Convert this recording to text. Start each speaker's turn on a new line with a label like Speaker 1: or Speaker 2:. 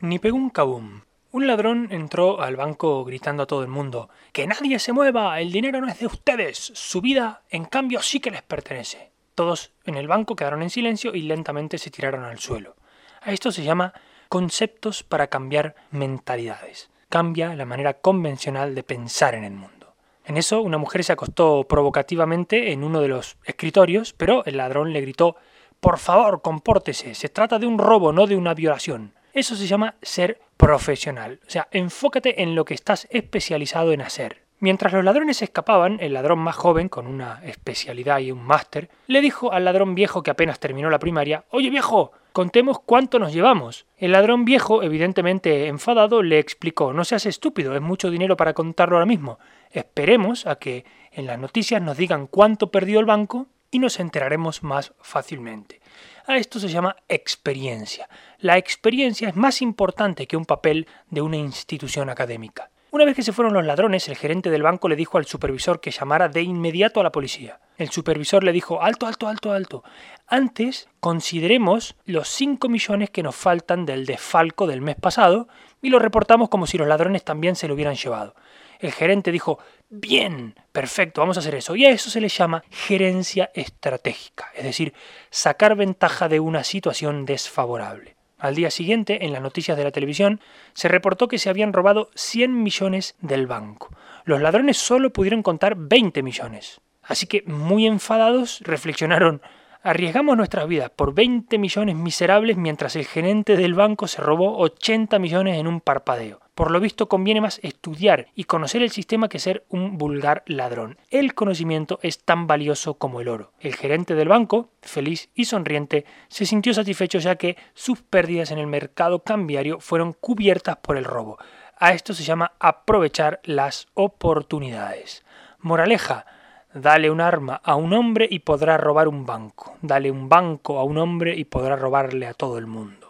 Speaker 1: Ni pegó un cabum. Un ladrón entró al banco gritando a todo el mundo ¡Que nadie se mueva! El dinero no es de ustedes. Su vida, en cambio, sí que les pertenece. Todos en el banco quedaron en silencio y lentamente se tiraron al suelo. A esto se llama conceptos para cambiar mentalidades. Cambia la manera convencional de pensar en el mundo. En eso, una mujer se acostó provocativamente en uno de los escritorios, pero el ladrón le gritó Por favor, compórtese. Se trata de un robo, no de una violación. Eso se llama ser profesional. O sea, enfócate en lo que estás especializado en hacer. Mientras los ladrones escapaban, el ladrón más joven, con una especialidad y un máster, le dijo al ladrón viejo que apenas terminó la primaria, Oye viejo, contemos cuánto nos llevamos. El ladrón viejo, evidentemente enfadado, le explicó, No seas estúpido, es mucho dinero para contarlo ahora mismo. Esperemos a que en las noticias nos digan cuánto perdió el banco y nos enteraremos más fácilmente. A esto se llama experiencia. La experiencia es más importante que un papel de una institución académica. Una vez que se fueron los ladrones, el gerente del banco le dijo al supervisor que llamara de inmediato a la policía. El supervisor le dijo, alto, alto, alto, alto. Antes consideremos los 5 millones que nos faltan del desfalco del mes pasado y lo reportamos como si los ladrones también se lo hubieran llevado. El gerente dijo, bien, perfecto, vamos a hacer eso. Y a eso se le llama gerencia estratégica, es decir, sacar ventaja de una situación desfavorable. Al día siguiente, en las noticias de la televisión, se reportó que se habían robado 100 millones del banco. Los ladrones solo pudieron contar 20 millones. Así que, muy enfadados, reflexionaron, arriesgamos nuestras vidas por 20 millones miserables mientras el gerente del banco se robó 80 millones en un parpadeo. Por lo visto conviene más estudiar y conocer el sistema que ser un vulgar ladrón. El conocimiento es tan valioso como el oro. El gerente del banco, feliz y sonriente, se sintió satisfecho ya que sus pérdidas en el mercado cambiario fueron cubiertas por el robo. A esto se llama aprovechar las oportunidades. Moraleja, Dale un arma a un hombre y podrá robar un banco. Dale un banco a un hombre y podrá robarle a todo el mundo.